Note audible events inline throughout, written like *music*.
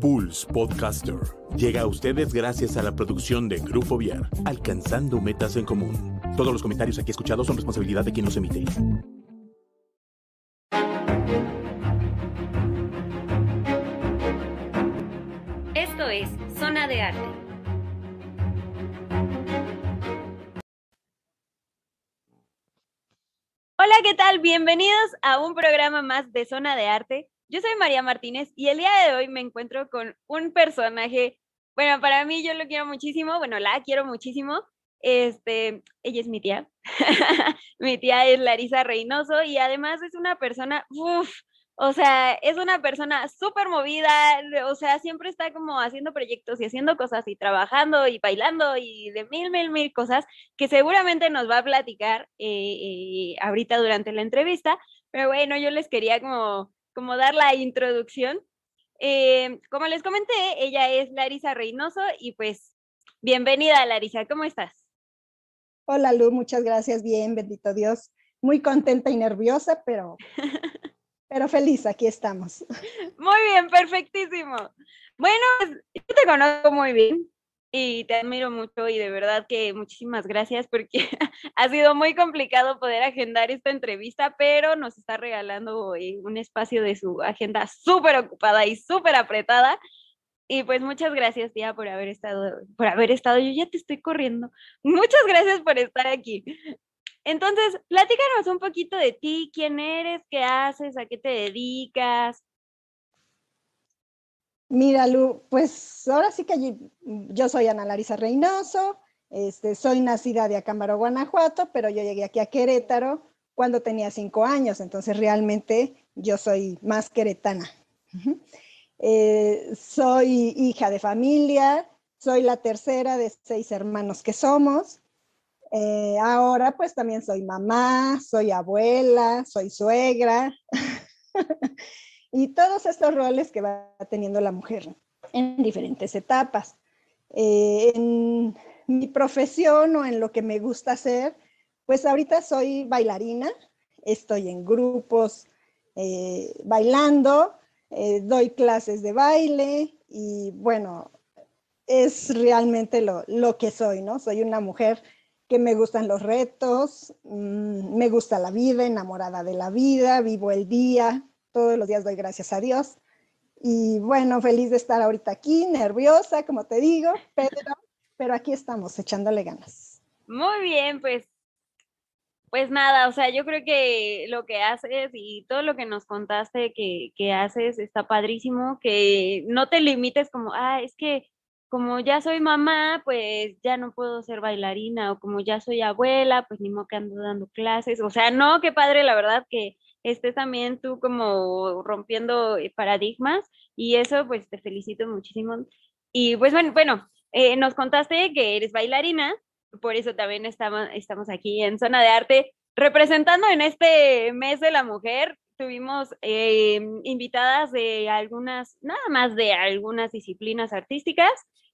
Pulse Podcaster llega a ustedes gracias a la producción de Grupo Viar, alcanzando metas en común. Todos los comentarios aquí escuchados son responsabilidad de quien los emite. Esto es Zona de Arte. Hola, ¿qué tal? Bienvenidos a un programa más de Zona de Arte. Yo soy María Martínez y el día de hoy me encuentro con un personaje, bueno, para mí yo lo quiero muchísimo, bueno, la quiero muchísimo. Este, ella es mi tía. *laughs* mi tía es Larisa Reynoso y además es una persona, uff, o sea, es una persona súper movida, o sea, siempre está como haciendo proyectos y haciendo cosas y trabajando y bailando y de mil, mil, mil cosas que seguramente nos va a platicar eh, eh, ahorita durante la entrevista. Pero bueno, yo les quería como, como dar la introducción. Eh, como les comenté, ella es Larisa Reynoso y pues bienvenida Larisa, ¿cómo estás? Hola Lu, muchas gracias, bien, bendito Dios. Muy contenta y nerviosa, pero *laughs* Pero feliz, aquí estamos. Muy bien, perfectísimo. Bueno, pues, yo te conozco muy bien y te admiro mucho y de verdad que muchísimas gracias porque *laughs* ha sido muy complicado poder agendar esta entrevista, pero nos está regalando eh, un espacio de su agenda súper ocupada y súper apretada. Y pues muchas gracias, tía, por haber estado, por haber estado. Yo ya te estoy corriendo. Muchas gracias por estar aquí. Entonces, platícanos un poquito de ti, quién eres, qué haces, a qué te dedicas. Mira, Lu, pues ahora sí que yo soy Ana Larisa Reynoso, este, soy nacida de Acámbaro, Guanajuato, pero yo llegué aquí a Querétaro cuando tenía cinco años, entonces realmente yo soy más queretana. Eh, soy hija de familia, soy la tercera de seis hermanos que somos. Eh, ahora pues también soy mamá, soy abuela, soy suegra *laughs* y todos estos roles que va teniendo la mujer en diferentes etapas. Eh, en mi profesión o en lo que me gusta hacer, pues ahorita soy bailarina, estoy en grupos eh, bailando, doy clases de baile y bueno, es realmente lo, lo que soy, ¿no? Soy una mujer que me gustan los retos, mm, me gusta la vida, enamorada de la vida, vivo el día, todos los días doy gracias a Dios. Y bueno, feliz de estar ahorita aquí, nerviosa, como te digo, pero, pero aquí estamos, echándole ganas. Muy bien, pues, pues nada, o sea, yo creo que lo que haces y todo lo que nos contaste que, que haces está padrísimo, que no te limites como, ah, es que como ya soy mamá, pues ya no puedo ser bailarina, o como ya soy abuela, pues ni modo que ando dando clases. O sea, no, qué padre, la verdad, que estés también tú como rompiendo eh, paradigmas, y eso, pues te felicito muchísimo. Y pues bueno, bueno, eh, nos contaste que eres bailarina, por eso también estamos, estamos aquí en Zona de Arte, representando en este mes de la mujer. Tuvimos eh, invitadas de algunas, nada más de algunas disciplinas artísticas,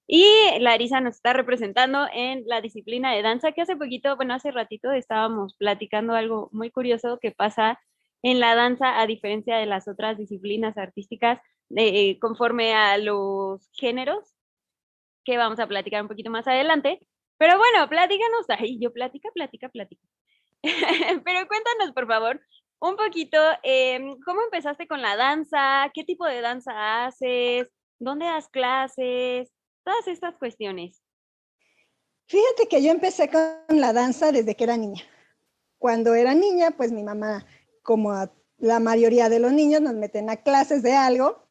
y Larisa nos está representando en la disciplina de danza, que hace poquito, bueno, hace ratito estábamos platicando algo muy curioso que pasa en la danza, a diferencia de las otras disciplinas artísticas, eh, conforme a los géneros, que vamos a platicar un poquito más adelante. Pero bueno, platícanos, ahí yo platica, platica, platica. *laughs* Pero cuéntanos, por favor, un poquito, em, ¿cómo empezaste con la danza? ¿Qué tipo de danza haces? ¿Dónde das clases? todas estas cuestiones. Fíjate que yo empecé con la danza desde que era niña. Cuando era niña, pues mi mamá, como a la mayoría de los niños, nos meten a clases de algo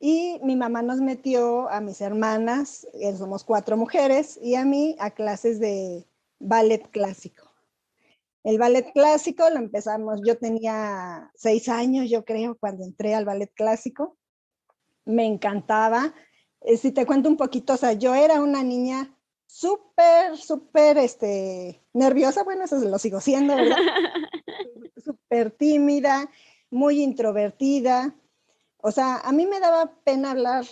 y mi mamá nos metió a mis hermanas, eh, somos cuatro mujeres, y a mí a clases de ballet clásico. El ballet clásico lo empezamos, yo tenía seis años, yo creo, cuando entré al ballet clásico. Me encantaba eh, si te cuento un poquito, o sea, yo era una niña súper, súper este, nerviosa, bueno, eso lo sigo siendo, ¿verdad? *laughs* súper tímida, muy introvertida. O sea, a mí me daba pena hablar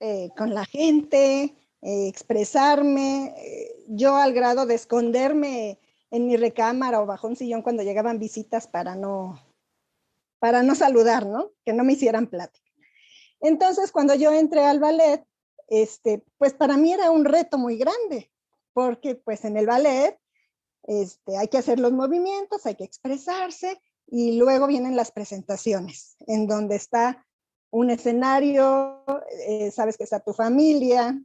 eh, con la gente, eh, expresarme, yo al grado de esconderme en mi recámara o bajo un sillón cuando llegaban visitas para no, para no saludar, ¿no? Que no me hicieran plática. Entonces, cuando yo entré al ballet, este, pues para mí era un reto muy grande, porque pues en el ballet este, hay que hacer los movimientos, hay que expresarse y luego vienen las presentaciones, en donde está un escenario, eh, sabes que está tu familia,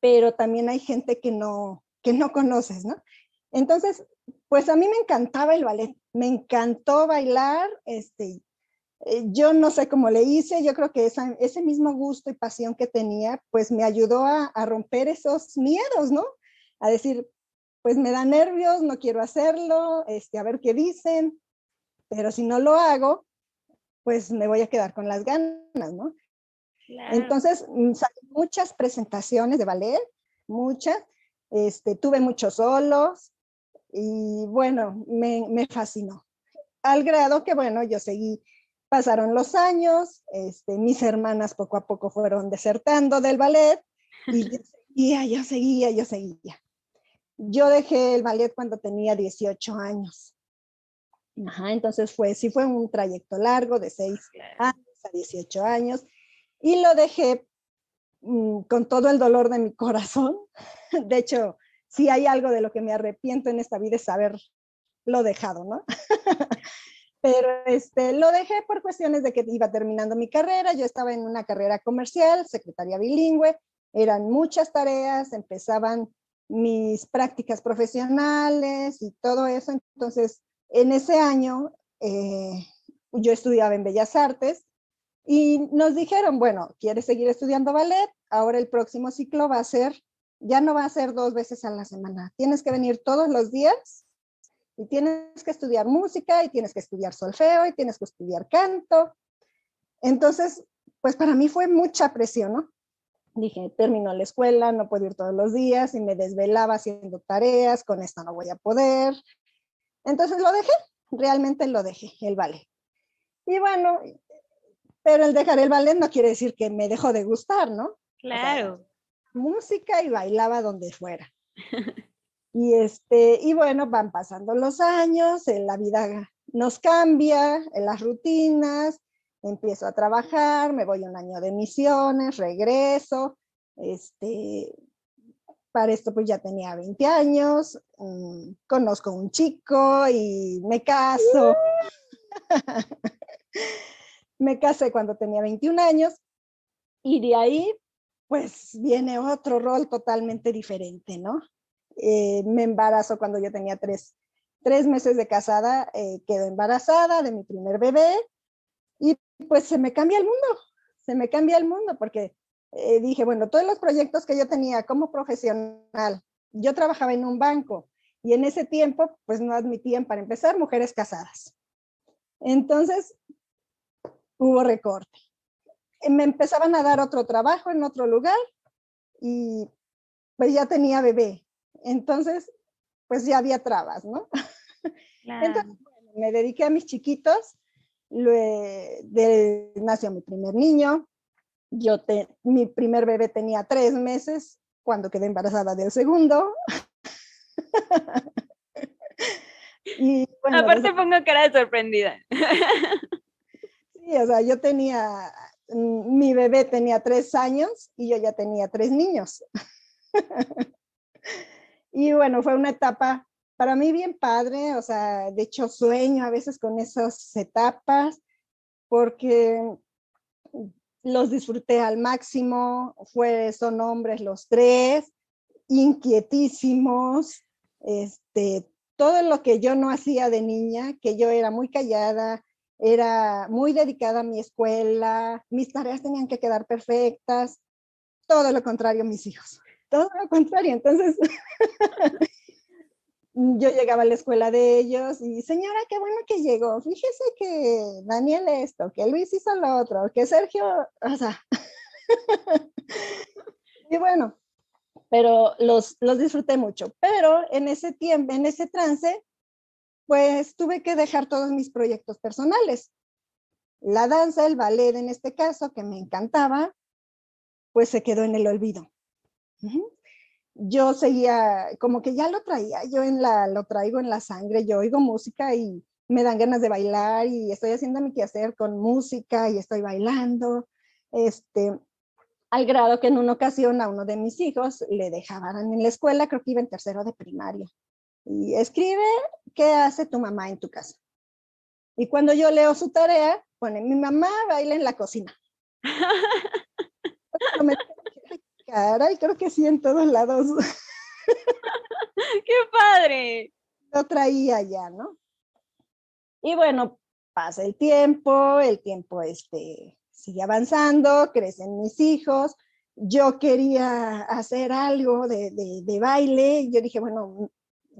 pero también hay gente que no, que no conoces, ¿no? Entonces, pues a mí me encantaba el ballet, me encantó bailar, este, eh, yo no sé cómo le hice, yo creo que ese mismo gusto y pasión que tenía, pues me ayudó a, romper esos miedos, ¿no? A decir, pues me da nervios, no quiero hacerlo, este, a ver qué dicen, pero si no lo hago, pues me voy a quedar con las ganas, ¿no? Entonces, mm, muchas presentaciones de ballet, muchas, este, tuve muchos solos y bueno, me, me fascinó. Al grado que, bueno, yo seguí Pasaron los años, este, mis hermanas poco a poco fueron desertando del ballet y yo *laughs* seguía, yo seguía, yo seguía. Yo dejé el ballet cuando tenía 18 años. Ajá, entonces fue, sí fue un trayecto largo de 6 años a 18 años y lo dejé mm, con todo el dolor de mi corazón. *laughs* De hecho, si hay algo de lo que me arrepiento en esta vida es haberlo dejado, ¿no? *laughs* pero este, lo dejé por cuestiones de que iba terminando mi carrera, yo estaba en una carrera comercial, secretaria bilingüe, eran muchas tareas, empezaban mis prácticas profesionales y todo eso, entonces en ese año eh, yo estudiaba en Bellas Artes y nos dijeron, bueno, ¿quieres seguir estudiando ballet? Ahora el próximo ciclo va a ser, ya no va a ser dos veces a la semana, tienes que venir todos los días y tienes que estudiar música y tienes que estudiar solfeo y tienes que estudiar canto. Entonces, pues para mí fue mucha presión, ¿no? Dije, termino la escuela, no puedo ir todos los días y me desvelaba haciendo tareas, con esto no voy a poder. Entonces lo dejé, realmente lo dejé, el ballet. Y bueno, pero el dejar el ballet no quiere decir que me dejó de gustar, ¿no? Claro. música y bailaba donde fuera. *laughs* Y, este, y bueno, van pasando los años, la vida nos cambia, en las rutinas, empiezo a trabajar, me voy un año de misiones, regreso, este, para esto pues ya tenía 20 años, mm, conozco un chico y me caso. *laughs* me casé cuando tenía 21 años y de ahí pues viene otro rol totalmente diferente, ¿no? Eh, me embarazo cuando yo tenía tres, meses de casada, eh, quedo embarazada de mi primer bebé y pues se me cambia el mundo, se me cambia el mundo porque eh, dije, bueno, todos los proyectos que yo tenía como profesional, yo trabajaba en un banco y en ese tiempo pues no admitían para empezar mujeres casadas. Entonces hubo recorte. Me empezaban a dar otro trabajo en otro lugar y pues ya tenía bebé. Entonces, pues ya había trabas, ¿no? *laughs* Entonces, me dediqué a mis chiquitos, nació mi primer niño, yo mi primer bebé tenía tres meses cuando quedé embarazada del segundo. *laughs* y, Aparte pongo cara de sorprendida. sí, o sea, yo tenía, mm, mi bebé tenía tres años y yo ya tenía tres niños. *laughs* Y bueno, fue una etapa para mí bien padre, o sea, de hecho sueño a veces con esas etapas porque los disfruté al máximo, fue, son hombres los tres, inquietísimos, este, todo lo que yo no hacía de niña, que yo era muy callada, era muy dedicada a mi escuela, mis tareas tenían que quedar perfectas, todo lo contrario mis hijos todo lo contrario. Entonces, *laughs* yo llegaba a la escuela de ellos y, señora, qué bueno que llegó. Fíjese que Daniel esto, que Luis hizo lo otro, que Sergio, o sea. *laughs* y bueno, pero los, los disfruté mucho. Pero en ese tiempo, en ese trance, pues tuve que dejar todos mis proyectos personales. La danza, el ballet en este caso, que me encantaba, pues se quedó en el olvido. Yo seguía, como que ya lo traía, yo en la, lo traigo en la sangre, yo oigo música y me dan ganas de bailar y estoy haciendo mi quehacer con música y estoy bailando. Este, al grado que en una ocasión a uno de mis hijos le dejaban en la escuela, creo que iba en tercero de primaria, y escribe, ¿qué hace tu mamá en tu casa? Y cuando yo leo su tarea, pone, mi mamá baila en la cocina. *laughs* Cara, y creo que sí en todos lados. ¡Qué padre! Lo traía ya, ¿no? Y bueno, pasa el tiempo, el tiempo este, sigue avanzando, crecen mis hijos. Yo quería hacer algo de, de, baile. Yo dije, bueno,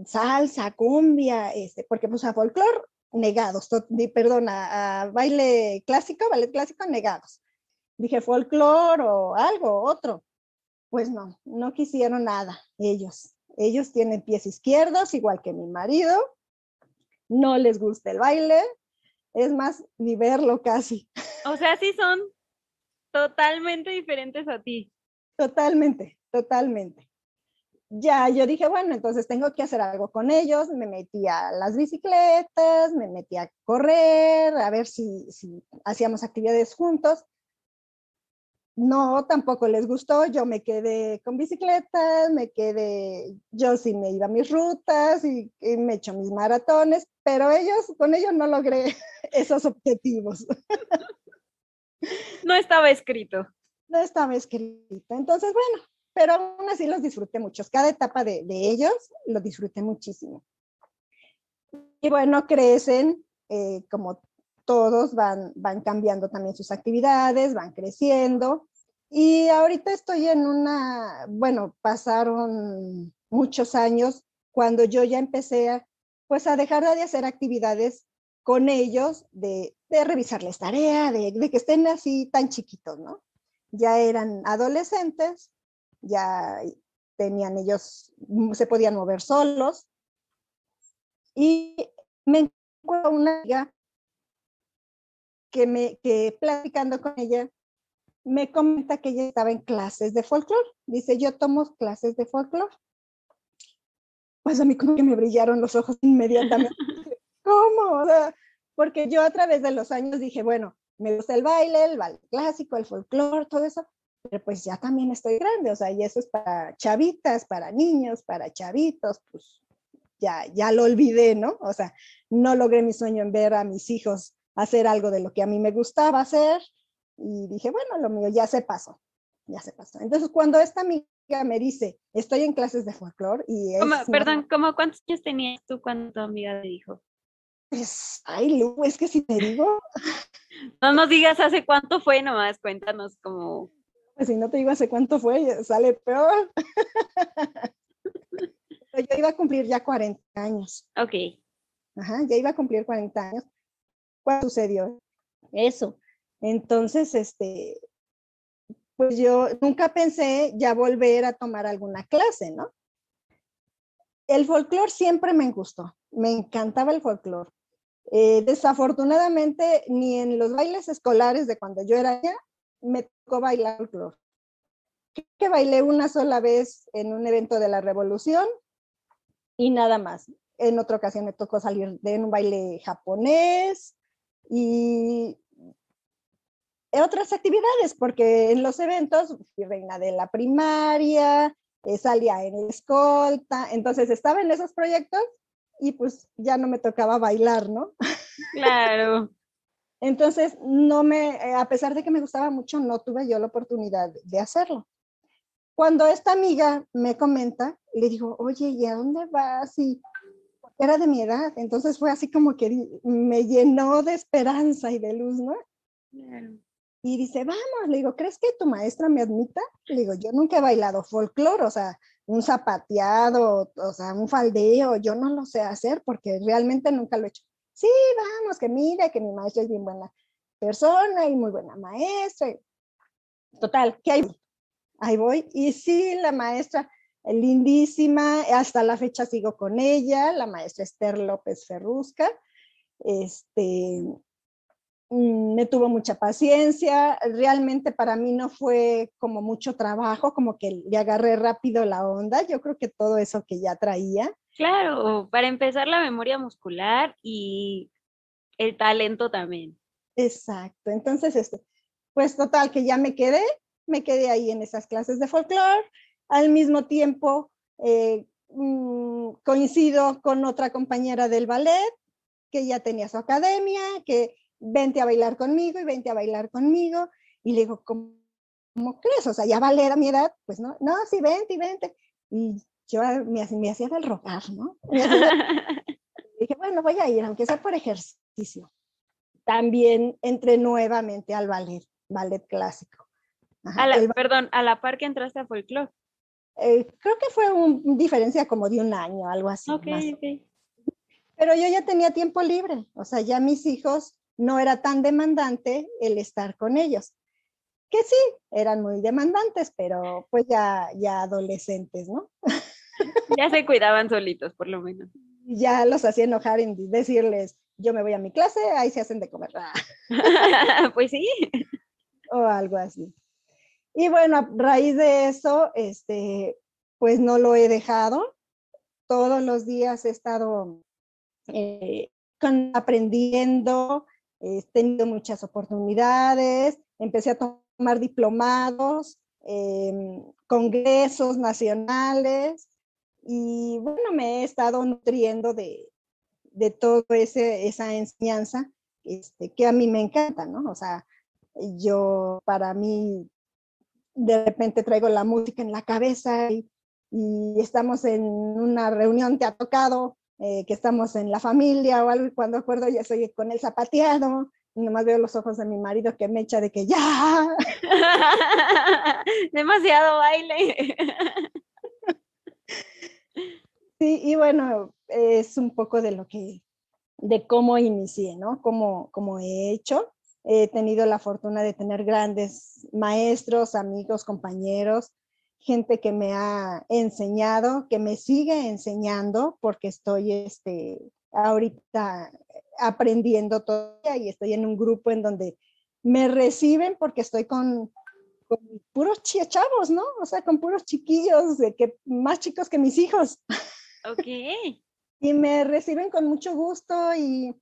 salsa, cumbia, este, porque pues a folclore negados, perdón, a, baile clásico, ballet clásico negados. Dije folclore o algo, otro. Pues no, no quisieron nada ellos. Ellos tienen pies izquierdos, igual que mi marido. No les gusta el baile, es más, ni verlo casi. O sea, sí son totalmente diferentes a ti. Totalmente, totalmente. Ya, yo dije, bueno, entonces tengo que hacer algo con ellos. Me metí a las bicicletas, me metí a correr, a ver si, si hacíamos actividades juntos. No, tampoco les gustó. Yo me quedé con bicicletas, me quedé, yo sí me iba a mis rutas y, y me echo mis maratones, pero ellos, con ellos no logré *laughs* esos objetivos. No estaba escrito. No estaba escrito. Entonces, bueno, pero aún así los disfruté mucho. Cada etapa de, de ellos lo disfruté muchísimo. Y bueno, crecen, eh, como todos van, van cambiando también sus actividades, van creciendo. Y ahorita estoy en una, bueno, pasaron muchos años cuando yo ya empecé a, pues a dejar de hacer actividades con ellos, de, de revisarles tarea, de, que estén así tan chiquitos, ¿no? Ya eran adolescentes, ya tenían ellos, se podían mover solos. Y me encuentro una amiga que, me, que platicando con ella, me comenta que ella estaba en clases de folclore. Dice, yo tomo clases de folclore. Pues a mí como que me brillaron los ojos inmediatamente. *laughs* ¿Cómo? porque yo a través de los años dije, bueno, me gusta el baile, el baile clásico, el folclore, todo eso, pero pues ya también estoy grande, o sea, y eso es para chavitas, para niños, para chavitos, pues ya, ya lo olvidé, ¿no? O sea, no logré mi sueño en ver a mis hijos hacer algo de lo que a mí me gustaba hacer y dije, bueno, lo mío ya se pasó, ya se pasó. Entonces, cuando esta amiga me dice, estoy en clases de folclore y... perdón, ¿cómo cuántos años tenías tú cuando tu amiga te dijo? Pues, ay, Lu, es que si te digo... *laughs* No nos digas hace cuánto fue, nomás cuéntanos como... Pues si no te digo hace cuánto fue, sale peor. *laughs* yo iba a cumplir ya 40 años. Ok. Ajá, ya iba a cumplir 40 años cuando sucedió eso. Entonces, este, pues yo nunca pensé ya volver a tomar alguna clase, ¿no? El folclore siempre me gustó, me encantaba el folclore. Eh, desafortunadamente, ni en los bailes escolares de cuando yo era niña, me tocó bailar folclore. Que bailé una sola vez en un evento de la Revolución y nada más. En otra ocasión me tocó salir de un baile japonés, y otras actividades, porque en los eventos fui reina de la primaria, eh, salía en escolta, entonces estaba en esos proyectos y pues ya no me tocaba bailar, ¿no? Claro. *laughs* entonces, no me, eh, a pesar de que me gustaba mucho, no tuve yo la oportunidad de hacerlo. Cuando esta amiga me comenta, le digo, oye, ¿y a dónde vas? Y era de mi edad, entonces fue así como que me llenó de esperanza y de luz, ¿no? Y dice, vamos, le digo, ¿crees que tu maestra me admita? Le digo, yo nunca he bailado folclore, o sea, un zapateado, o sea, un faldeo, yo no lo sé hacer porque realmente nunca lo he hecho. Sí, vamos, que mire, que mi maestra es bien buena persona y muy buena maestra. Total, que ahí, ahí voy. Y sí, la maestra, lindísima, hasta la fecha sigo con ella, la maestra Esther López Ferrusca. Este, mm, me tuvo mucha paciencia, realmente para mí no fue como mucho trabajo, como que le agarré rápido la onda, yo creo que todo eso que ya traía. Claro, para empezar la memoria muscular y el talento también. Exacto, entonces este, Pues total, que ya me quedé, me quedé ahí en esas clases de folclore. Al mismo tiempo, eh, mm, coincido con otra compañera del ballet que ya tenía su academia, que vente a bailar conmigo y vente a bailar conmigo. Y le digo, ¿cómo, crees? O sea, ya ballet a mi edad, pues no, no, sí, vente y vente. Y yo me, me hacía del rogar, ¿no? *laughs* dije, bueno, voy a ir, aunque sea por ejercicio. También entré nuevamente al ballet, ballet clásico. a la, perdón, a la par que entraste a folclore. Eh, creo que fue una diferencia como de un año, algo así. Ok, ok. Pero yo ya tenía tiempo libre, o sea, ya mis hijos no era tan demandante el estar con ellos. Que sí, eran muy demandantes, pero pues ya, ya adolescentes, ¿no? *laughs* Ya se cuidaban solitos, por lo menos. Ya los hacía enojar en decirles, yo me voy a mi clase, ahí se hacen de comer. *laughs* pues sí. *laughs* O algo así. Y bueno, a raíz de eso, este, pues no lo he dejado. Todos los días he estado eh, aprendiendo, he tenido muchas oportunidades, empecé a tomar diplomados, em, congresos nacionales y bueno, me he estado nutriendo de, de toda esa enseñanza este, que a mí me encanta, ¿no? O sea, yo para mí de repente traigo la música en la cabeza y, y estamos en una reunión, te ha tocado eh, que estamos en la familia o algo, y cuando acuerdo ya estoy con el zapateado, y nomás veo los ojos de mi marido que me echa de que ya. *laughs* Demasiado baile. sí, y bueno, es un poco de lo que, de cómo inicié, ¿no? Cómo, cómo he hecho. He tenido la fortuna de tener grandes maestros, amigos, compañeros gente que me ha enseñado, que me sigue enseñando, porque estoy este, ahorita aprendiendo todavía y estoy en un grupo en donde me reciben porque estoy con, con puros chavos, ¿no? O sea, con puros chiquillos, de que, más chicos que mis hijos. Ok. *laughs* y me reciben con mucho gusto y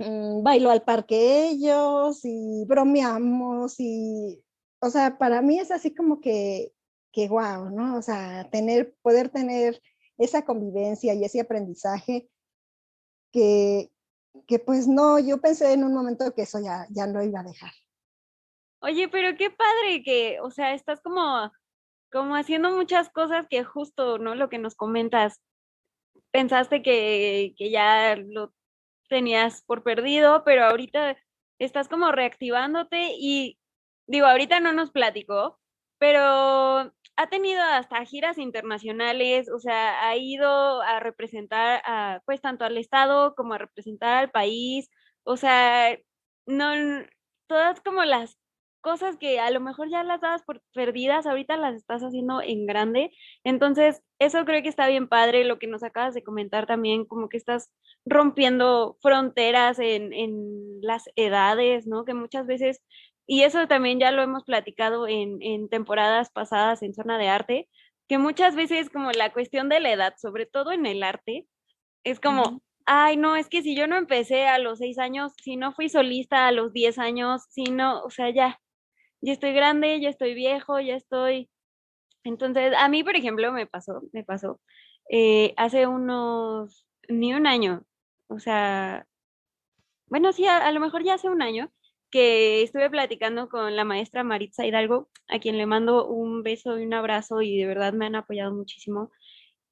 mm, bailo al parque ellos y bromeamos y, o sea, para mí es así como que que guau, ¿no? O sea, tener, poder tener esa convivencia y ese aprendizaje que, que pues no, yo pensé en un momento que eso ya, ya no iba a dejar. Oye, pero qué padre que, o sea, estás como, como haciendo muchas cosas que justo, ¿no? Lo que nos comentas, pensaste que, que ya lo tenías por perdido, pero ahorita estás como reactivándote y digo, ahorita no nos platicó, pero ha tenido hasta giras internacionales, o sea, ha ido a representar a, pues tanto al Estado como a representar al país, o sea, no, todas como las cosas que a lo mejor ya las dabas por perdidas, ahorita las estás haciendo en grande. Entonces, eso creo que está bien padre, lo que nos acabas de comentar también, como que estás rompiendo fronteras en, en las edades, ¿no? Que muchas veces y eso también ya lo hemos platicado en, en temporadas pasadas en Zona de Arte, que muchas veces como la cuestión de la edad, sobre todo en el arte, es como, ay, no, es que si yo no empecé a los seis años, si no fui solista a los diez años, si no, o sea, ya, ya estoy grande, ya estoy viejo, ya estoy... Entonces, a mí, por ejemplo, me pasó, me pasó, eh, hace unos, ni un año, o sea, bueno, sí, a, lo mejor ya hace un año, que estuve platicando con la maestra Maritza Hidalgo, a quien le mando un beso y un abrazo y de verdad me han apoyado muchísimo.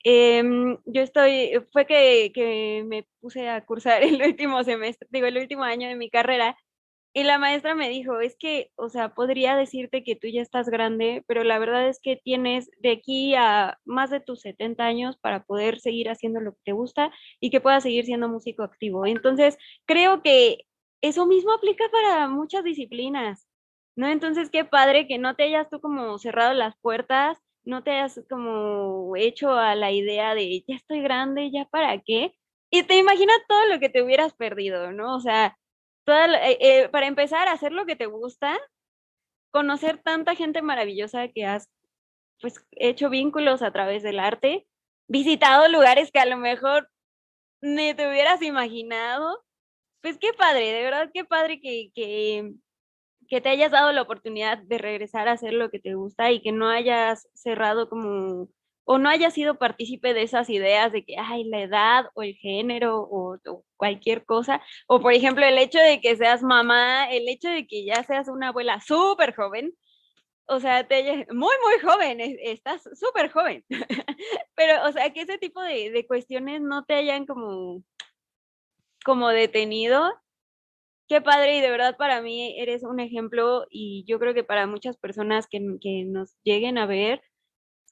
Em, yo estoy, fue que, que, me puse a cursar *laughs* el último semestre, digo, el último año de mi carrera, y la maestra me dijo, es que, o sea, podría decirte que tú ya estás grande, pero la verdad es que tienes de aquí a más de tus 70 años para poder seguir haciendo lo que te gusta y que puedas seguir siendo músico activo. Entonces, creo que eso mismo aplica para muchas disciplinas, ¿no? Entonces, qué padre que no te hayas tú como cerrado las puertas, no te hayas como hecho a la idea de, ya estoy grande, ya para qué. Y te imaginas todo lo que te hubieras perdido, ¿no? O sea, eh, eh, para empezar hacer lo que te gusta, conocer tanta gente maravillosa que has pues hecho vínculos a través del arte, visitado lugares que a lo mejor ni te hubieras imaginado pues qué padre, de verdad qué padre que, que te hayas dado la oportunidad de regresar a hacer lo que te gusta y que no hayas cerrado como o no hayas sido partícipe de esas ideas de que, ay, la edad o el género o, cualquier cosa, o por ejemplo el hecho de que seas mamá, el hecho de que ya seas una abuela súper joven, o sea, te, muy, muy joven, estás súper joven, *laughs* pero, o sea, que ese tipo de, de, cuestiones no te hayan como, como detenido. Qué padre y de verdad para mí eres un ejemplo y yo creo que para muchas personas que, que nos lleguen a ver,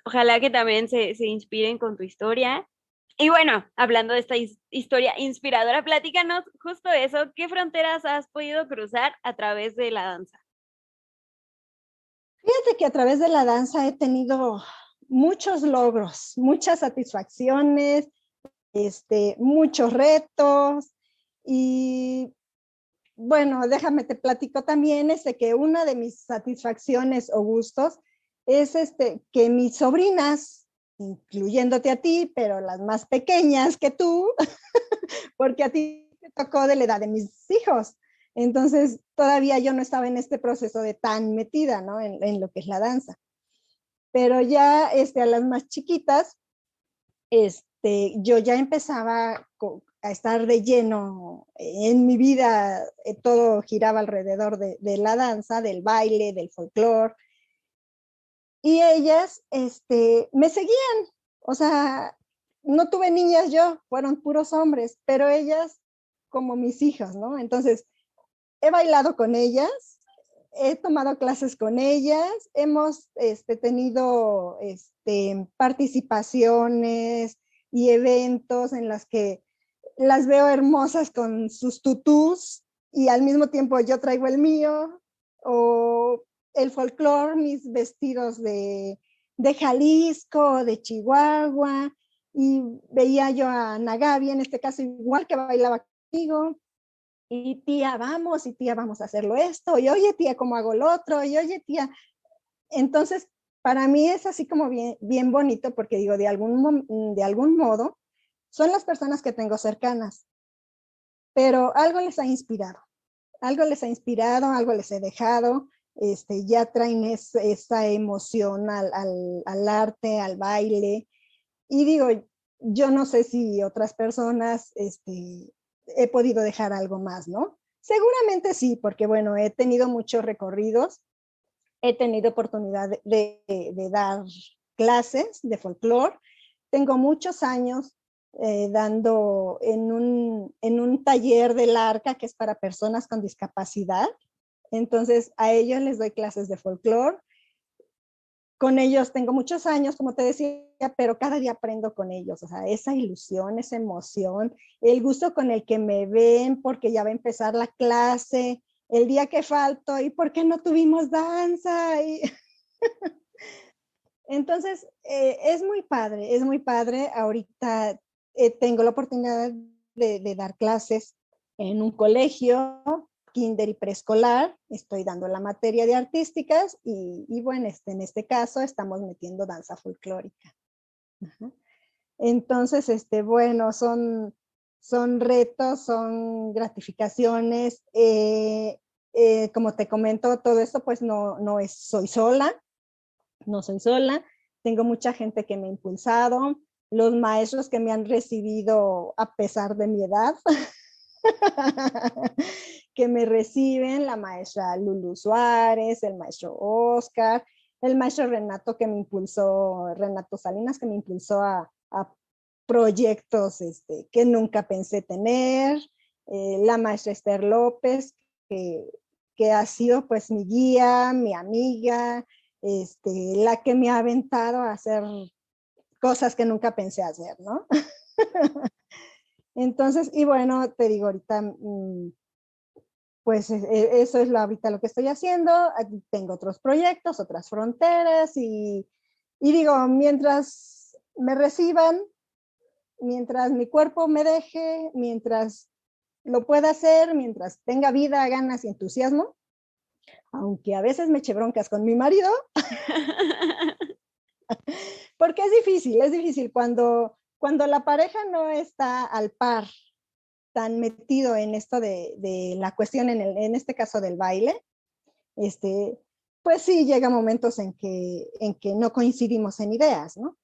Ojalá que también se, inspiren con tu historia. Y bueno, hablando de esta historia inspiradora, platícanos justo eso, ¿qué fronteras has podido cruzar a través de la danza? Fíjate que a través de la danza he tenido muchos logros, muchas satisfacciones, este, muchos retos y bueno, déjame te platico también este que una de mis satisfacciones o gustos es este, que mis sobrinas, incluyéndote a ti, pero las más pequeñas que tú, *laughs* porque a ti tocó de la edad de mis hijos. Entonces, todavía yo no estaba en este proceso de tan metida, ¿no? En, lo que es la danza. Pero ya este, a las más chiquitas, este, yo ya empezaba a estar de lleno en mi vida, eh, todo giraba alrededor de, de la danza, del baile, del folclore, y ellas este, me seguían. O sea, no tuve niñas yo, fueron puros hombres, pero ellas como mis hijas, ¿no? Entonces, he bailado con ellas, he tomado clases con ellas, hemos este, tenido este, participaciones y eventos en las que las veo hermosas con sus tutús y al mismo tiempo yo traigo el mío, o el folclore, mis vestidos de, de Jalisco, de Chihuahua, y veía yo a Nagabi, en este caso igual que bailaba conmigo, y tía, vamos, y tía, vamos a hacerlo esto, y oye, tía, ¿cómo hago lo otro? Y oye, tía, entonces, para mí es así como bien, bien bonito, porque digo, de algún, de algún modo, son las personas que tengo cercanas, pero algo les ha inspirado, algo les ha inspirado, algo les he dejado, este, ya traen esa emoción al, arte, al baile. Y digo, yo no sé si otras personas este, he podido dejar algo más, ¿no? Seguramente sí, porque bueno, he tenido muchos recorridos, he tenido oportunidad de, dar clases de folclore, tengo muchos años eh, dando en un, en un taller del arca que es para personas con discapacidad, entonces, a ellos les doy clases de folclore. Con ellos tengo muchos años, como te decía, pero cada día aprendo con ellos. O sea, esa ilusión, esa emoción, el gusto con el que me ven porque ya va a empezar la clase, el día que falto y por qué no tuvimos danza. *laughs* Entonces, eh, es muy padre, es muy padre. Ahorita eh, tengo la oportunidad de, dar clases en un colegio kinder y preescolar, estoy dando la materia de artísticas y, bueno, este, en este caso estamos metiendo danza folclórica. Entonces, este, bueno, son, son retos, son gratificaciones. Eh, eh, como te comento, todo esto pues no, no es, soy sola, no soy sola. Tengo mucha gente que me ha impulsado, los maestros que me han recibido a pesar de mi edad. *laughs* que me reciben, la maestra Lulu Suárez, el maestro Oscar, el maestro Renato que me impulsó, Renato Salinas que me impulsó a, proyectos este, que nunca pensé tener, eh, la maestra Esther López, que, que, ha sido pues mi guía, mi amiga, este, la que me ha aventado a hacer cosas que nunca pensé hacer, ¿no? *laughs* Entonces, y bueno, te digo ahorita, mm, pues e, eso es lo, ahorita lo que estoy haciendo. Tengo otros proyectos, otras fronteras y, digo, mientras me reciban, mientras mi cuerpo me deje, mientras lo pueda hacer, mientras tenga vida, ganas y entusiasmo, aunque a veces me eche broncas con mi marido, *laughs* porque es difícil, es difícil cuando, cuando la pareja no está al par tan metido en esto de, la cuestión, en, en, este caso del baile, este, pues sí, llega momentos en que, en que no coincidimos en ideas, ¿no?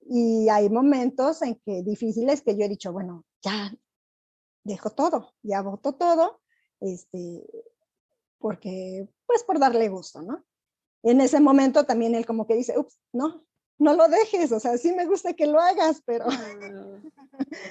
Y hay momentos en que difíciles que yo he dicho, bueno, ya dejo todo, ya voto todo, este, porque, pues por darle gusto, ¿no? En ese momento también él como que dice, ups, no, no lo dejes, o sea, sí me gusta que lo hagas, pero... *laughs*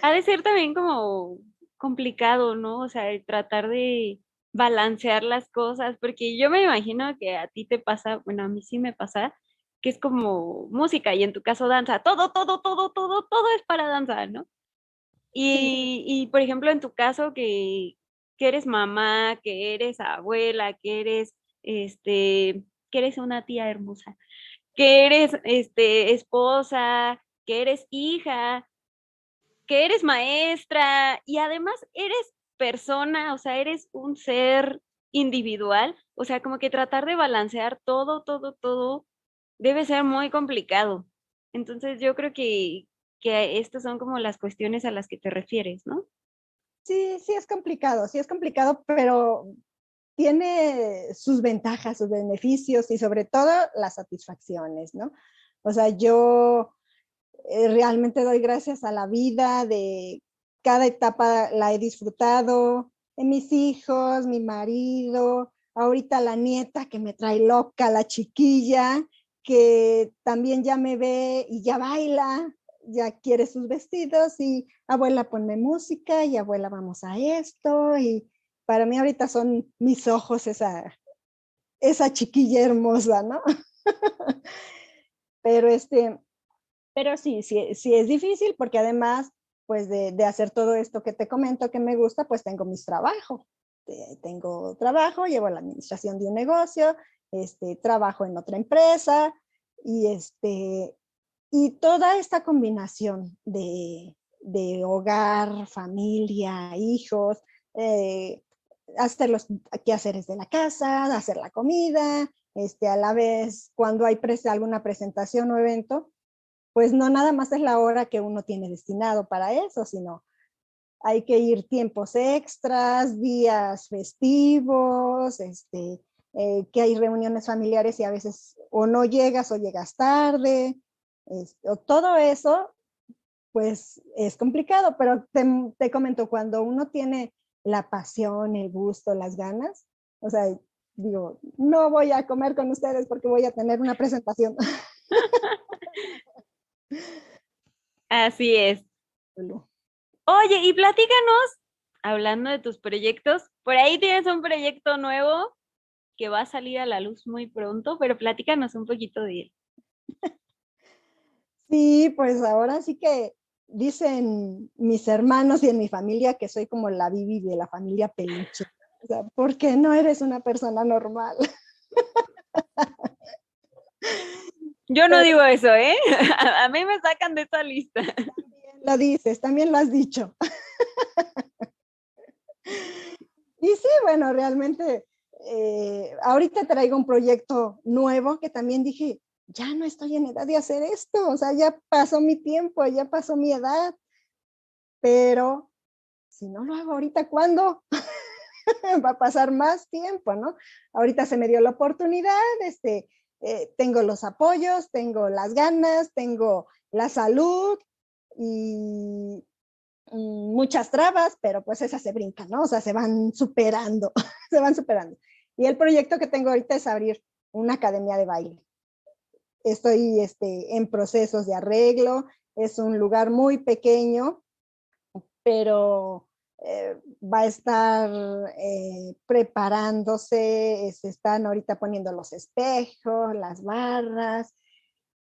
Ha de ser también como complicado, ¿no? O sea, tratar de balancear las cosas, porque yo me imagino que a ti te pasa, bueno, a mí sí me pasa, que es como música y en tu caso danza, todo, todo, todo, todo, todo es para danzar, ¿no? Y, y por ejemplo, en tu caso que, que eres mamá, que eres abuela, que eres, este, que eres una tía hermosa, que eres, este, esposa, que eres hija, que eres maestra y además eres persona, o sea, eres un ser individual, o sea, como que tratar de balancear todo, todo, todo debe ser muy complicado. Entonces yo creo que, que estas son como las cuestiones a las que te refieres, ¿no? Sí, sí es complicado, sí es complicado, pero tiene sus ventajas, sus beneficios y sobre todo las satisfacciones, ¿no? O sea, yo eh, realmente doy gracias a la vida de cada etapa la he disfrutado, en mis hijos, mi marido, ahorita la nieta que me trae loca, la chiquilla, que también ya me ve y ya baila, ya quiere sus vestidos y abuela ponme música y abuela vamos a esto y para mí ahorita son mis ojos esa, esa chiquilla hermosa, ¿no? *laughs* pero este, pero sí, sí, sí es difícil porque además pues de, hacer todo esto que te comento que me gusta, pues tengo mis trabajos. tengo trabajo, llevo la administración de un negocio, este, trabajo en otra empresa y, este, y toda esta combinación de, de hogar, familia, hijos, eh, hacer los quehaceres de la casa, hacer la comida, este, a la vez cuando hay alguna presentación o evento, pues no nada más es la hora que uno tiene destinado para eso, sino hay que ir tiempos extras, días festivos, este, eh, que hay reuniones familiares y a veces o no llegas o llegas tarde, todo eso, pues es complicado, pero te, te comento, cuando uno tiene la pasión, el gusto, las ganas, o sea, digo, no voy a comer con ustedes porque voy a tener una presentación. *laughs* Así es. Oye, y platícanos, hablando de tus proyectos, por ahí tienes un proyecto nuevo que va a salir a la luz muy pronto, pero platícanos un poquito de él. *laughs* Sí, pues ahora sí que dicen mis hermanos y en mi familia que soy como la Bibi de la familia Peluche. O sea, porque no eres una persona normal. *laughs* Yo no digo eso, ¿eh? *laughs* A mí me sacan de esa lista. También lo dices, también lo has dicho. *laughs* Y sí, bueno, realmente eh, ahorita traigo un proyecto nuevo que también dije, ya no estoy en edad de hacer esto, o sea, ya pasó mi tiempo, ya pasó mi edad, pero si no lo hago ahorita, ¿cuándo? *laughs* Va a pasar más tiempo, ¿no? Ahorita se me dio la oportunidad, este, eh, tengo los apoyos, tengo las ganas, tengo la salud y muchas trabas, pero pues esas se brincan, ¿no? O sea, se van superando, *laughs* se van superando. Y el proyecto que tengo ahorita es abrir una academia de baile estoy este, en procesos de arreglo, es un lugar muy pequeño, pero eh, va a estar eh, preparándose, se están ahorita poniendo los espejos, las barras,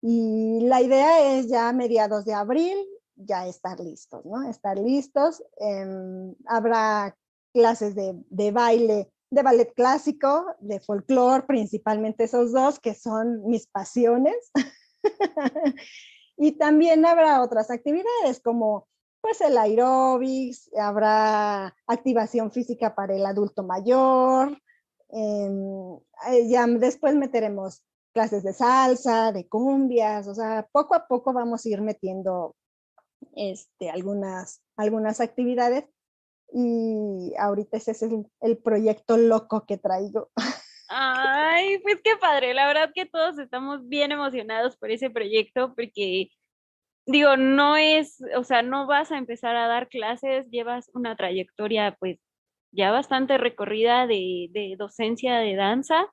y la idea es ya a mediados de abril ya estar listos, ¿no? Estar listos. Em, habrá clases de, de baile de ballet clásico, de folclore, principalmente esos dos que son mis pasiones. *laughs* y también habrá otras actividades como pues el aeróbics, habrá activación física para el adulto mayor, em, eh, ya después meteremos clases de salsa, de cumbias, o sea, poco a poco vamos a ir metiendo este, algunas, algunas actividades y ahorita ese es el, proyecto loco que traigo. *laughs* Ay, pues qué padre, la verdad que todos estamos bien emocionados por ese proyecto porque digo, no es, o sea, no vas a empezar a dar clases, llevas una trayectoria pues ya bastante recorrida de, de docencia de danza.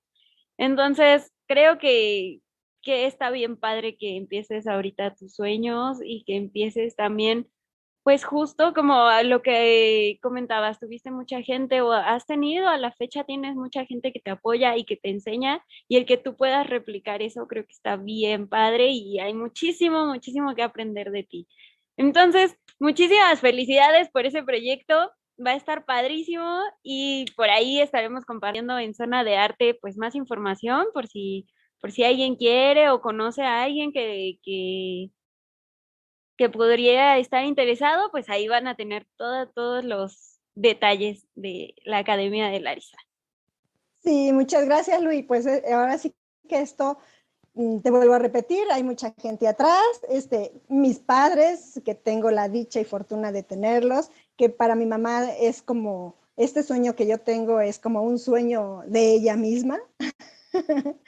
Entonces, creo que, que está bien padre que empieces ahorita tus sueños y que empieces también pues justo como lo que comentabas, tuviste mucha gente o has tenido a la fecha, tienes mucha gente que te apoya y que te enseña y el que tú puedas replicar eso creo que está bien padre y hay muchísimo, muchísimo que aprender de ti. Entonces, muchísimas felicidades por ese proyecto, va a estar padrísimo y por ahí estaremos compartiendo en zona de arte pues más información por si, por si alguien quiere o conoce a alguien que, que que podría estar interesado, pues ahí van a tener todos los detalles de la Academia de Larisa. Sí, muchas gracias, Luis. Pues eh, ahora sí que esto, mm, te vuelvo a repetir, hay mucha gente atrás, este, mis padres, que tengo la dicha y fortuna de tenerlos, que para mi mamá es como, este sueño que yo tengo es como un sueño de ella misma. *laughs*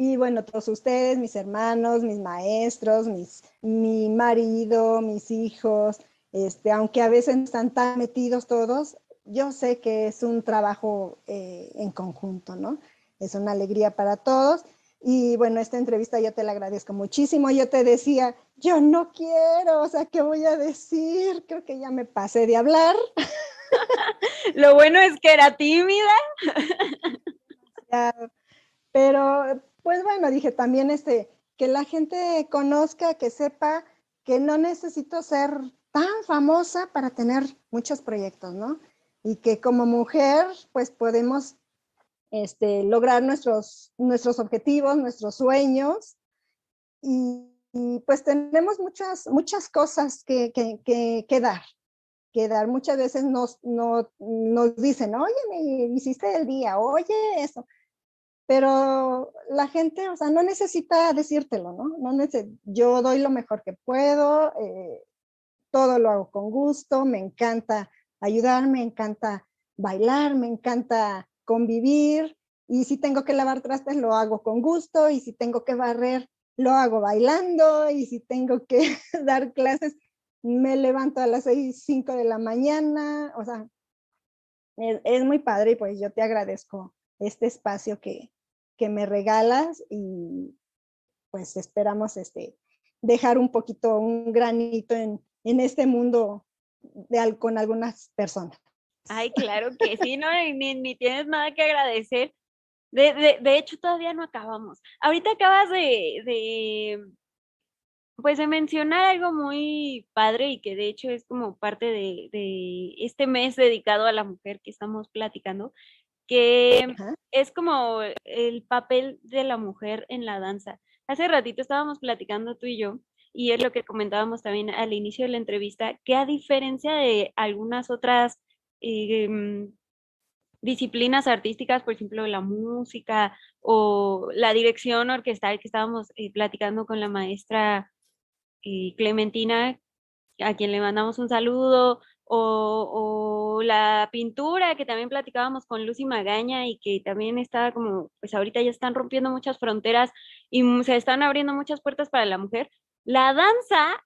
Y bueno, todos ustedes, mis hermanos, mis maestros, mis, mi marido, mis hijos, este, aunque a veces están tan metidos todos, yo sé que es un trabajo eh, en conjunto, ¿no? Es una alegría para todos. Y bueno, esta entrevista yo te la agradezco muchísimo. Yo te decía, yo no quiero, o sea, ¿qué voy a decir? Creo que ya me pasé de hablar. *laughs* Lo bueno es que era tímida. *laughs* pero pues bueno, dije también este, que la gente conozca, que sepa que no necesito ser tan famosa para tener muchos proyectos, ¿no? Y que como mujer, pues podemos este, lograr nuestros, nuestros objetivos, nuestros sueños. Y, pues tenemos muchas, muchas cosas que, que, que, dar, que dar. Muchas veces nos, no, nos dicen, oye, me hiciste el día, oye, eso pero la gente, o sea, no necesita decírtelo, ¿no? no yo doy lo mejor que puedo, eh, todo lo hago con gusto, me encanta ayudar, me encanta bailar, me encanta convivir, y si tengo que lavar trastes, lo hago con gusto, y si tengo que barrer, lo hago bailando, y si tengo que *laughs* dar clases, me levanto a las 6, 5 de la mañana, o sea, es, es muy padre y pues yo te agradezco este espacio que, que me regalas y pues esperamos este, dejar un poquito, un granito en, en este mundo de, con algunas personas. Ay, claro que sí, no, ni, ni tienes nada que agradecer. De, de, de, hecho, todavía no acabamos. Ahorita acabas de, de, pues de mencionar algo muy padre y que de hecho es como parte de, de este mes dedicado a la mujer que estamos platicando, que es como el papel de la mujer en la danza. Hace ratito estábamos platicando tú y yo, y es lo que comentábamos también al inicio de la entrevista, que a diferencia de algunas otras em, disciplinas artísticas, por ejemplo, la música o la dirección orquestal que estábamos eh, platicando con la maestra eh, Clementina, a quien le mandamos un saludo, o, la pintura que también platicábamos con Lucy Magaña y que también está como, pues ahorita ya están rompiendo muchas fronteras y se están abriendo muchas puertas para la mujer. La danza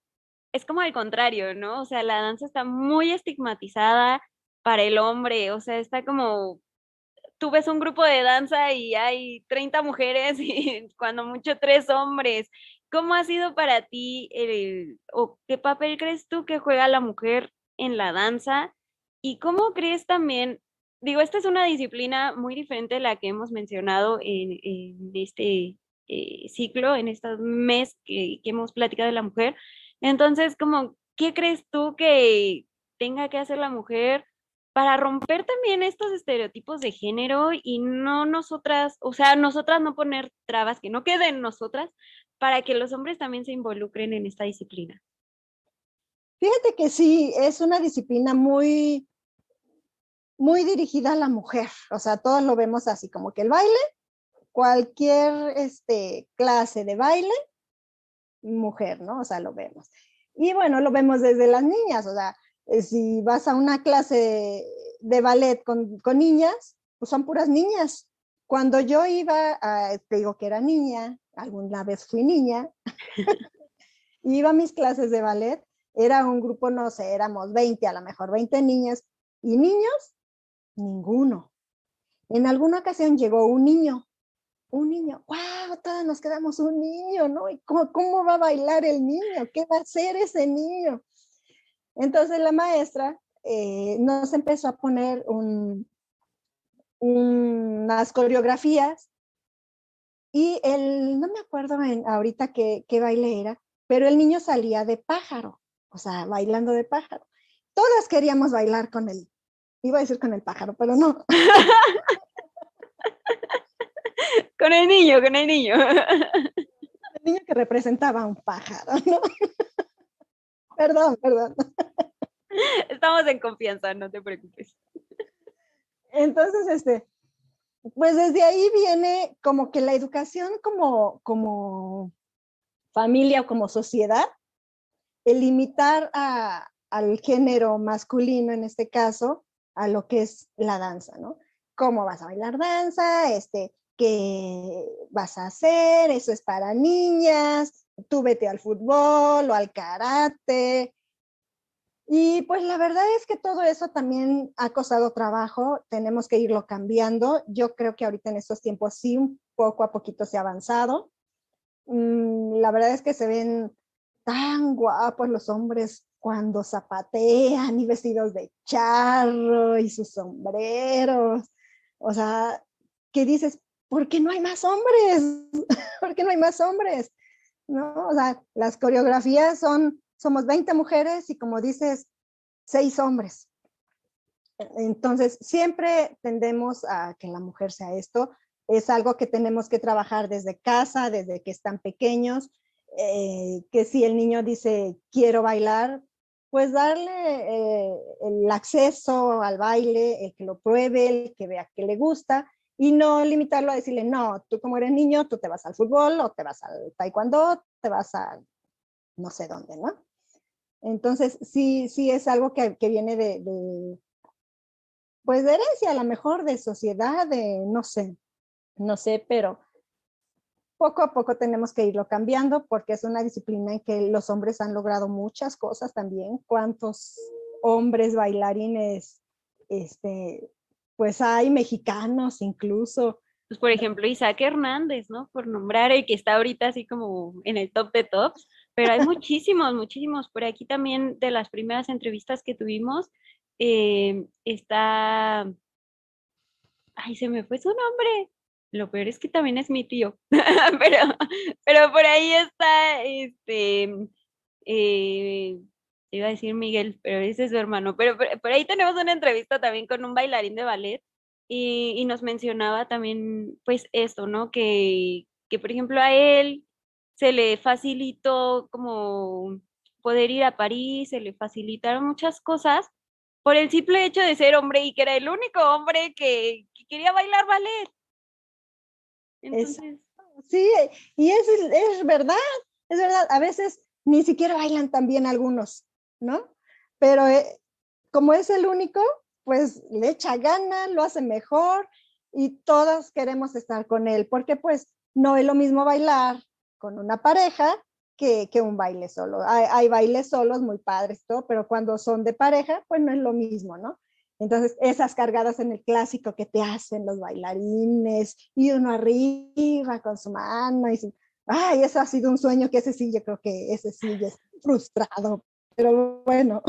es como al contrario, ¿no? O sea, la danza está muy estigmatizada para el hombre, o sea, está como, tú ves un grupo de danza y hay 30 mujeres *laughs* y cuando mucho tres hombres. ¿Cómo ha sido para ti o qué papel crees tú que juega la mujer en la danza y cómo crees también, digo, esta es una disciplina muy diferente de la que hemos mencionado en, este eh, ciclo, en este mes que, que hemos platicado de la mujer. Entonces, como, ¿qué crees tú que tenga que hacer la mujer para romper también estos estereotipos de género y no nosotras, o sea, nosotras no poner trabas que no queden nosotras para que los hombres también se involucren en esta disciplina? Fíjate que sí, es una disciplina muy, muy dirigida a la mujer. O sea, todos lo vemos así, como que el baile, cualquier este, clase de baile, mujer, ¿no? O sea, lo vemos. Y bueno, lo vemos desde las niñas, o sea, eh, si vas a una clase de ballet con, con niñas, pues son puras niñas. cuando yo iba, a, te digo que era niña, alguna vez fui niña, *laughs* iba a mis clases de ballet, era un grupo, no sé, éramos 20, a lo mejor 20 niñas y niños, ninguno. En alguna ocasión llegó un niño, un niño, wow, todos nos quedamos un niño, ¿no? ¿Y cómo, cómo va a bailar el niño? ¿Qué va a hacer ese niño? Entonces la maestra eh, nos empezó a poner un, unas coreografías y el, no me acuerdo ahorita qué, qué baile era, pero el niño salía de pájaro, o sea, bailando de pájaro. Todas queríamos bailar con él. Iba a decir con el pájaro, pero no. *laughs* con el niño, con el niño. El niño que representaba un pájaro, ¿no? *laughs* perdón, perdón. Estamos en confianza, no te preocupes. Entonces, este, pues desde ahí viene como que la educación como, como familia o como sociedad, el limitar al género masculino en este caso, a lo que es la danza, ¿no? ¿Cómo vas a bailar danza? Este, ¿Qué vas a hacer? Eso es para niñas, tú vete al fútbol o al karate, y pues la verdad es que todo eso también ha costado trabajo, tenemos que irlo cambiando. Yo creo que ahorita en estos tiempos sí, un poco a poquito se ha avanzado. Mm, la verdad es que se ven tan guapos los hombres cuando zapatean y vestidos de charro y sus sombreros. O sea, ¿qué dices? ¿Por qué no hay más hombres? *laughs* ¿Por qué no hay más hombres? ¿No? O sea, las coreografías son somos 20 mujeres y como dices, 6 hombres. Entonces, siempre tendemos a que la mujer sea esto. Es algo que tenemos que trabajar desde casa, desde que están pequeños, eh, que si el niño dice, quiero bailar, pues darle eh, el acceso al baile, el que lo pruebe, el que vea que le gusta, y no limitarlo a decirle, no, tú como eres niño, tú te vas al fútbol o te vas al taekwondo, te vas a no sé dónde, ¿no? Entonces, sí, sí es algo que, viene de, pues de herencia, a lo mejor de sociedad, de, no sé, no sé, pero poco a poco tenemos que irlo cambiando porque es una disciplina en que los hombres han logrado muchas cosas también. ¿Cuántos hombres bailarines, este, pues hay mexicanos incluso? Pues por ejemplo, Isaac Hernández, ¿no? Por nombrar el que está ahorita así como en el top de tops pero hay *laughs* muchísimos, muchísimos. Por aquí también de las primeras entrevistas que tuvimos, eh, está, ay, se me fue su nombre. Lo peor es que también es mi tío, *laughs* pero, pero por ahí está, este, eh, iba a decir Miguel, pero ese es su hermano, pero por, ahí tenemos una entrevista también con un bailarín de ballet y, y nos mencionaba también, pues, esto, ¿no? Que, que, por ejemplo, a él se le facilitó como poder ir a París, se le facilitaron muchas cosas por el simple hecho de ser hombre y que era el único hombre que, quería bailar ballet. Entonces... Sí, y es, es verdad, es verdad, a veces ni siquiera bailan tan bien algunos, ¿no? Pero eh, como es el único, pues le echa gana, lo hace mejor y todas queremos estar con él, porque pues no es lo mismo bailar con una pareja que, que un baile solo. Hay, hay, bailes solos muy padres, todo, pero cuando son de pareja, pues no es lo mismo, ¿no? Entonces, esas cargadas en el clásico que te hacen los bailarines y uno arriba con su mano y su, ay, eso ha sido un sueño que ese sí, yo creo que ese sí es frustrado, pero bueno.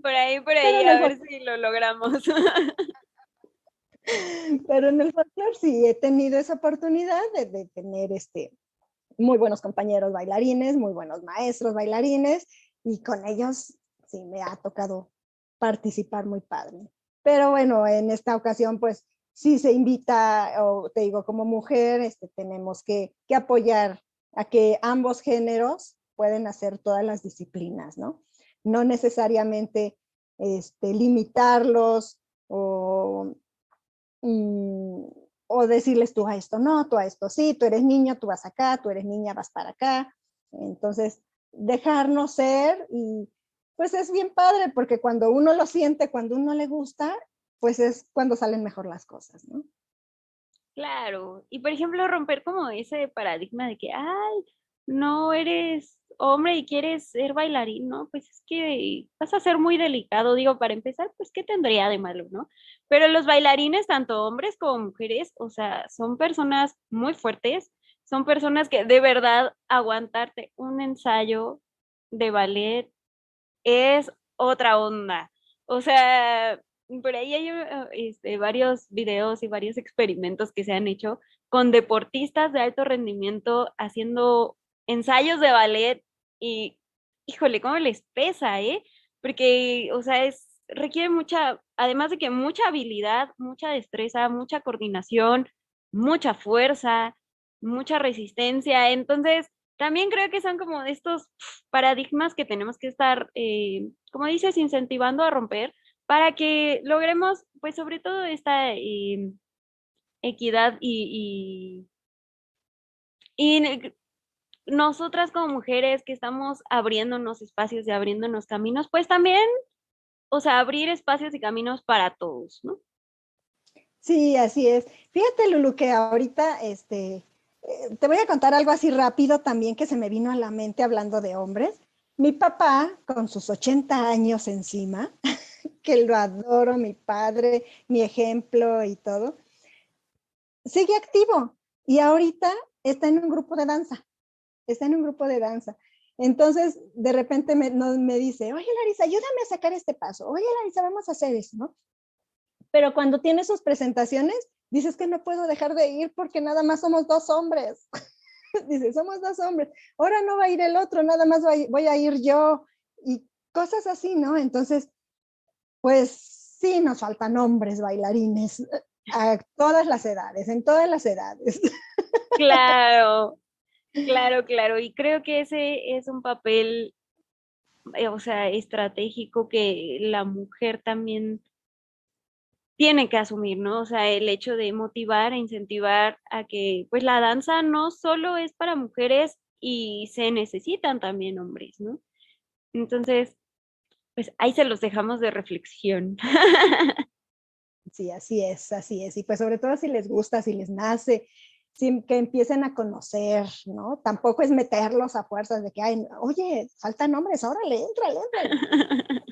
Por ahí, por ahí, a ver si lo logramos. Pero en el folclore sí he tenido esa oportunidad de, tener este, muy buenos compañeros bailarines, muy buenos maestros bailarines, y con ellos sí me ha tocado participar muy padre. Pero bueno, en esta ocasión, pues sí se invita, o te digo, como mujer, este, tenemos que, que apoyar a que ambos géneros pueden hacer todas las disciplinas, ¿no? No necesariamente este, limitarlos o Mm, o decirles tú a esto no, tú a esto sí, tú eres niño, tú vas acá, tú eres niña, vas para acá. Entonces, dejarnos ser y pues es bien padre porque cuando uno lo siente, cuando uno le gusta, pues es cuando salen mejor las cosas, ¿no? Claro, y por ejemplo, romper como ese paradigma de que, ay, no eres hombre y quieres ser bailarín, ¿no? Pues es que vas a ser muy delicado, digo, para empezar, pues ¿qué tendría de malo, no? Pero los bailarines, tanto hombres como mujeres, o sea, son personas muy fuertes, son personas que de verdad aguantarte un ensayo de ballet es otra onda. O sea, por ahí hay uh, este, varios videos y varios experimentos que se han hecho con deportistas de alto rendimiento haciendo ensayos de ballet y, híjole, cómo les pesa, ¿eh? Porque, o sea, es, requiere mucha, además de que mucha habilidad, mucha destreza, mucha coordinación, mucha fuerza, mucha resistencia. Entonces, también creo que son como estos paradigmas que tenemos que estar, eh, como dices, incentivando a romper para que logremos, pues sobre todo esta eh, equidad y, y, nosotras como mujeres que estamos abriéndonos espacios y abriéndonos caminos, pues también, o sea, abrir espacios y caminos para todos, ¿no? Sí, así es. Fíjate, Lulu, que ahorita, este, eh, te voy a contar algo así rápido también que se me vino a la mente hablando de hombres. Mi papá, con sus 80 años encima, *laughs* que lo adoro, mi padre, mi ejemplo y todo, sigue activo y ahorita está en un grupo de danza, está en un grupo de danza. Entonces, de repente me, me dice, oye Larisa, ayúdame a sacar este paso, oye Larisa, vamos a hacer eso, ¿no? Pero cuando tiene sus presentaciones, dices que no puedo dejar de ir porque nada más somos dos hombres. *laughs* Dice, somos dos hombres. Ahora no va a ir el otro, nada más voy a ir yo. Y cosas así, ¿no? Entonces, pues sí, nos faltan hombres bailarines a todas las edades, en todas las edades. *laughs* Claro, claro, claro. Y creo que ese es un papel, eh, o sea, estratégico que la mujer también tiene que asumir, ¿no? O sea, el hecho de motivar e incentivar a que, pues la danza no solo es para mujeres y se necesitan también hombres, ¿no? Entonces, pues ahí se los dejamos de reflexión. *laughs* Sí, así es, así es. Y pues sobre todo si les gusta, si les nace, que empiecen a conocer, ¿no? Tampoco es meterlos a fuerzas de que, ay, oye, faltan hombres, órale, entra, entra. *laughs*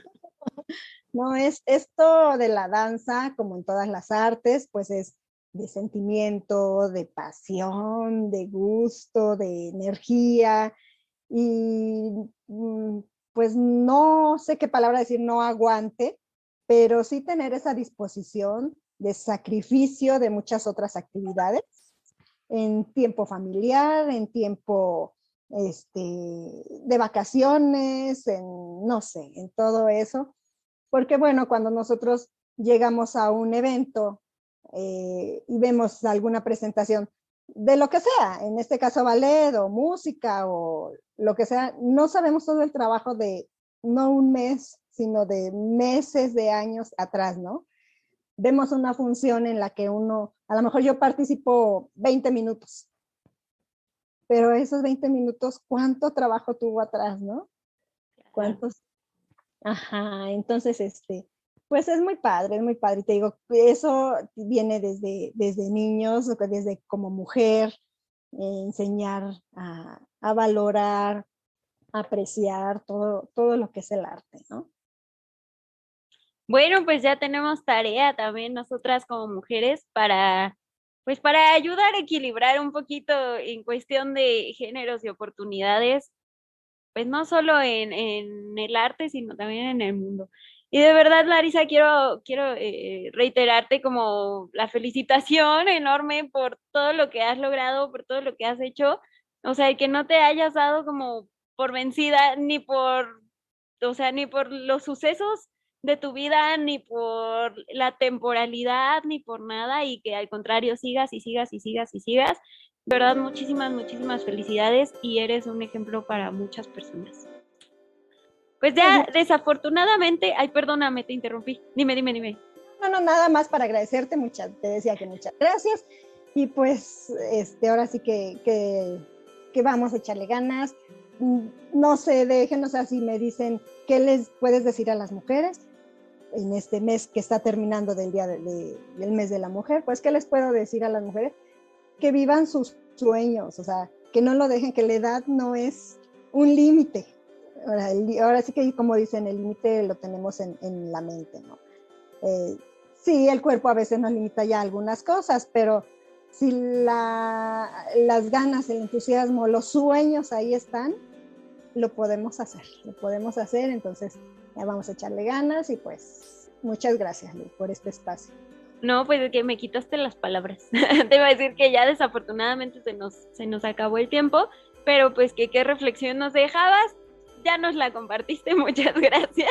No, es esto de la danza, como en todas las artes, pues es de sentimiento, de pasión, de gusto, de energía. Y mm, pues no sé qué palabra decir, no aguante, pero sí tener esa disposición de sacrificio de muchas otras actividades en tiempo familiar, en tiempo este, de vacaciones, en no sé, en todo eso porque bueno, cuando nosotros llegamos a un evento eh, y vemos alguna presentación de lo que sea, en este caso ballet o música o lo que sea, no sabemos todo el trabajo de no un mes, sino de meses, de años atrás, ¿no? Vemos una función en la que uno, a lo mejor yo participo 20 minutos, pero esos 20 minutos, ¿cuánto trabajo tuvo atrás, no? ¿Cuántos Ajá, entonces, este, pues es muy padre, es muy padre. Te digo, eso viene desde, desde niños, desde como mujer, eh, enseñar a, a, valorar, apreciar todo, todo lo que es el arte, ¿no? Bueno, pues ya tenemos tarea también nosotras como mujeres para, pues para ayudar a equilibrar un poquito en cuestión de géneros y oportunidades pues no solo en, el arte, sino también en el mundo. Y de verdad, Larisa, quiero, quiero eh, reiterarte como la felicitación enorme por todo lo que has logrado, por todo lo que has hecho. O sea, que no te hayas dado como por vencida ni por, o sea, ni por los sucesos de tu vida, ni por la temporalidad, ni por nada, y que al contrario sigas y sigas y sigas y sigas verdad, muchísimas, muchísimas felicidades y eres un ejemplo para muchas personas. Pues ya, desafortunadamente, ay, perdóname, te interrumpí. Dime, dime, dime. No, no, nada más para agradecerte, muchas, te decía que muchas gracias. Y pues, este, ahora sí que, que, que vamos a echarle ganas. Mm, no sé, déjenos así, me dicen, ¿qué les puedes decir a las mujeres? en este mes que está terminando del día del mes de la mujer, pues ¿qué les puedo decir a las mujeres? Que vivan sus sueños, o sea, que no lo dejen, que la edad no es un límite. Ahora, sí que como dicen, el límite lo tenemos en, la mente, ¿no? Eh, sí, el cuerpo a veces nos limita ya algunas cosas, pero si la, las ganas, el entusiasmo, los sueños ahí están, lo podemos hacer, lo podemos hacer, entonces ya vamos a echarle ganas y pues muchas gracias Lu, por este espacio. No, pues es que me quitaste las palabras. *laughs* Te iba a decir que ya desafortunadamente se nos, se nos acabó el tiempo, pero pues que qué reflexión nos dejabas, ya nos la compartiste, *laughs* muchas gracias.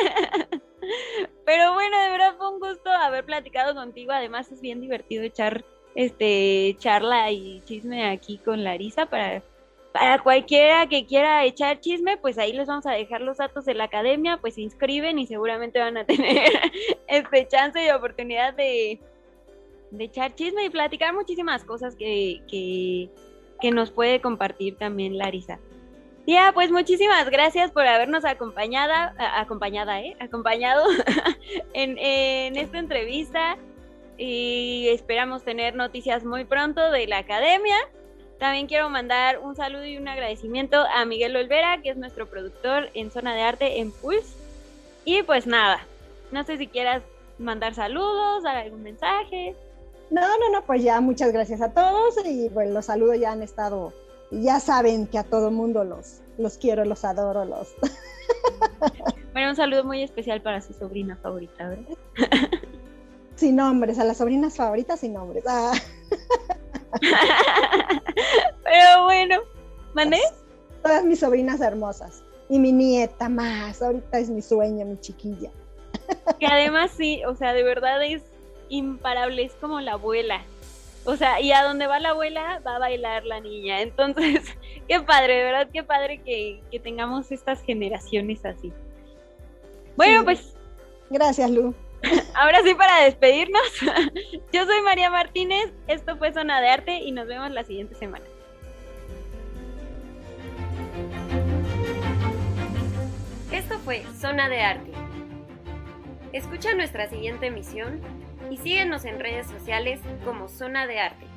Pero bueno, de verdad fue un gusto haber platicado contigo, además es bien divertido echar este charla y chisme aquí con Larisa para para cualquiera que quiera echar chisme, pues ahí les vamos a dejar los datos de la academia, pues se inscriben y seguramente van a tener *laughs* este chance y oportunidad de, de echar chisme y platicar muchísimas cosas que, que, que nos puede compartir también Larisa. Ya, pues muchísimas gracias por habernos acompañada, acompañada, ¿eh? Acompañado *laughs* en, en esta entrevista y esperamos tener noticias muy pronto de la academia. También quiero mandar un saludo y un agradecimiento a Miguel Olvera, que es nuestro productor en Zona de Arte en Pulse. Y pues nada, no sé si quieras mandar saludos, dar algún mensaje. No, no, no, pues ya muchas gracias a todos y pues los saludos ya han estado, ya saben que a todo mundo los, los quiero, los adoro, los... *laughs* Bueno, un saludo muy especial para su sobrina favorita, ¿verdad? *laughs* Sin nombres, a las sobrinas favoritas sin nombres. Ah. *laughs* Pero bueno, ¿mandé? Todas mis sobrinas hermosas. Y mi nieta más. Ahorita es mi sueño, mi chiquilla. Que además sí, o sea, de verdad es imparable, es como la abuela. O sea, y a donde va la abuela va a bailar la niña. Entonces, *laughs* qué padre, de verdad, qué padre que, tengamos estas generaciones así. Bueno, pues. Gracias, Lu. *laughs* Ahora sí, para despedirnos, *laughs* yo soy María Martínez, esto fue Zona de Arte y nos vemos la siguiente semana. Esto fue Zona de Arte. Escucha nuestra siguiente emisión y síguenos en redes sociales como Zona de Arte.